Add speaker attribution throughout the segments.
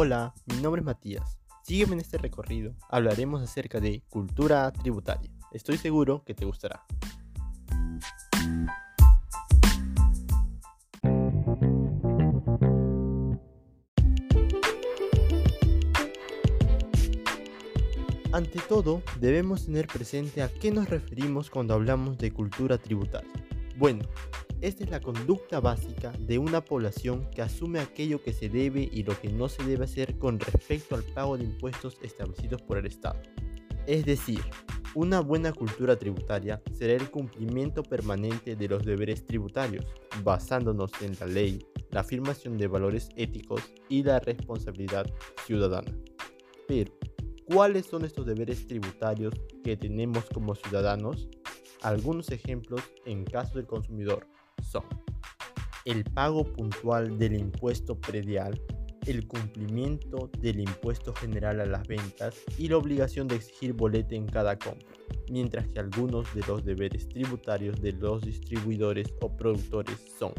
Speaker 1: Hola, mi nombre es Matías. Sígueme en este recorrido. Hablaremos acerca de cultura tributaria. Estoy seguro que te gustará. Ante todo, debemos tener presente a qué nos referimos cuando hablamos de cultura tributaria. Bueno, esta es la conducta básica de una población que asume aquello que se debe y lo que no se debe hacer con respecto al pago de impuestos establecidos por el Estado. Es decir, una buena cultura tributaria será el cumplimiento permanente de los deberes tributarios, basándonos en la ley, la afirmación de valores éticos y la responsabilidad ciudadana. Pero, ¿cuáles son estos deberes tributarios que tenemos como ciudadanos? Algunos ejemplos en caso del consumidor son el pago puntual del impuesto predial, el cumplimiento del impuesto general a las ventas y la obligación de exigir bolete en cada compra, mientras que algunos de los deberes tributarios de los distribuidores o productores son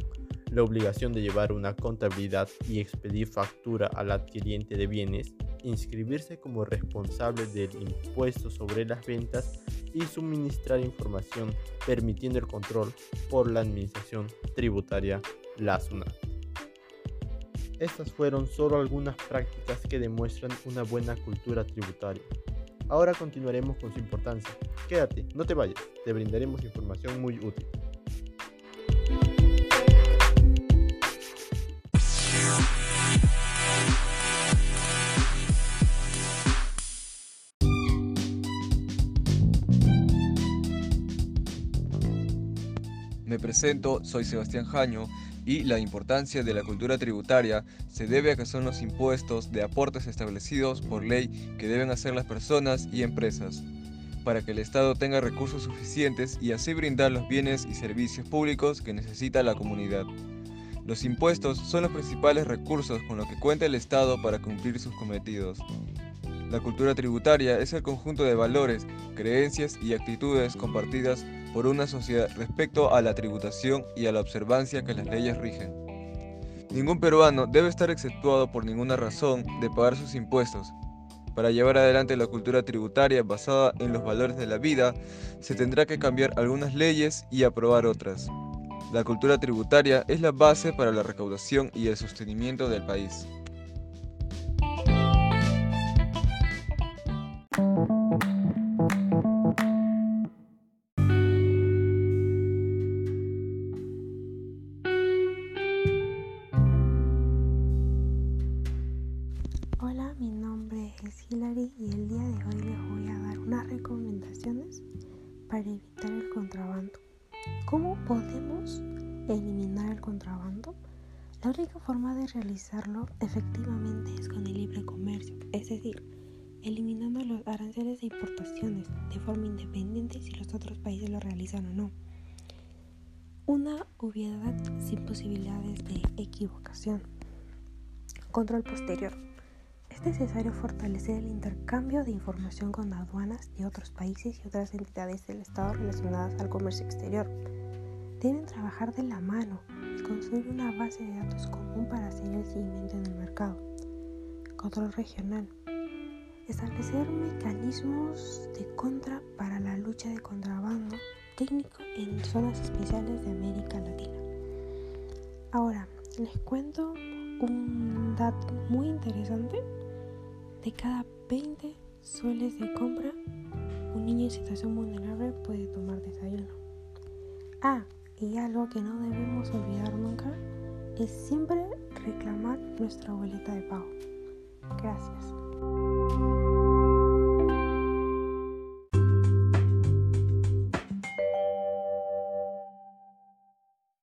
Speaker 1: la obligación de llevar una contabilidad y expedir factura al adquiriente de bienes, inscribirse como responsable del impuesto sobre las ventas y suministrar información permitiendo el control por la Administración Tributaria, la SUNAT. Estas fueron solo algunas prácticas que demuestran una buena cultura tributaria. Ahora continuaremos con su importancia. Quédate, no te vayas, te brindaremos información muy útil.
Speaker 2: Me presento, soy Sebastián Jaño y la importancia de la cultura tributaria se debe a que son los impuestos de aportes establecidos por ley que deben hacer las personas y empresas para que el Estado tenga recursos suficientes y así brindar los bienes y servicios públicos que necesita la comunidad. Los impuestos son los principales recursos con los que cuenta el Estado para cumplir sus cometidos. La cultura tributaria es el conjunto de valores, creencias y actitudes compartidas por una sociedad respecto a la tributación y a la observancia que las leyes rigen. Ningún peruano debe estar exceptuado por ninguna razón de pagar sus impuestos. Para llevar adelante la cultura tributaria basada en los valores de la vida, se tendrá que cambiar algunas leyes y aprobar otras. La cultura tributaria es la base para la recaudación y el sostenimiento del país.
Speaker 3: Hola, mi nombre es Hilary y el día de hoy les voy a dar unas recomendaciones para evitar el contrabando. ¿Cómo podemos eliminar el contrabando? La única forma de realizarlo efectivamente es con el libre comercio, es decir, eliminando los aranceles de importaciones de forma independiente si los otros países lo realizan o no. Una obviedad sin posibilidades de equivocación. Control posterior. Es necesario fortalecer el intercambio de información con aduanas de otros países y otras entidades del Estado relacionadas al comercio exterior. Deben trabajar de la mano y construir una base de datos común para hacer el seguimiento en el mercado. Control regional. Establecer mecanismos de contra para la lucha de contrabando técnico en zonas especiales de América Latina. Ahora, les cuento un dato muy interesante. De cada 20 soles de compra, un niño en situación vulnerable puede tomar desayuno. Ah, y algo que no debemos olvidar nunca es siempre reclamar nuestra boleta de pago. Gracias.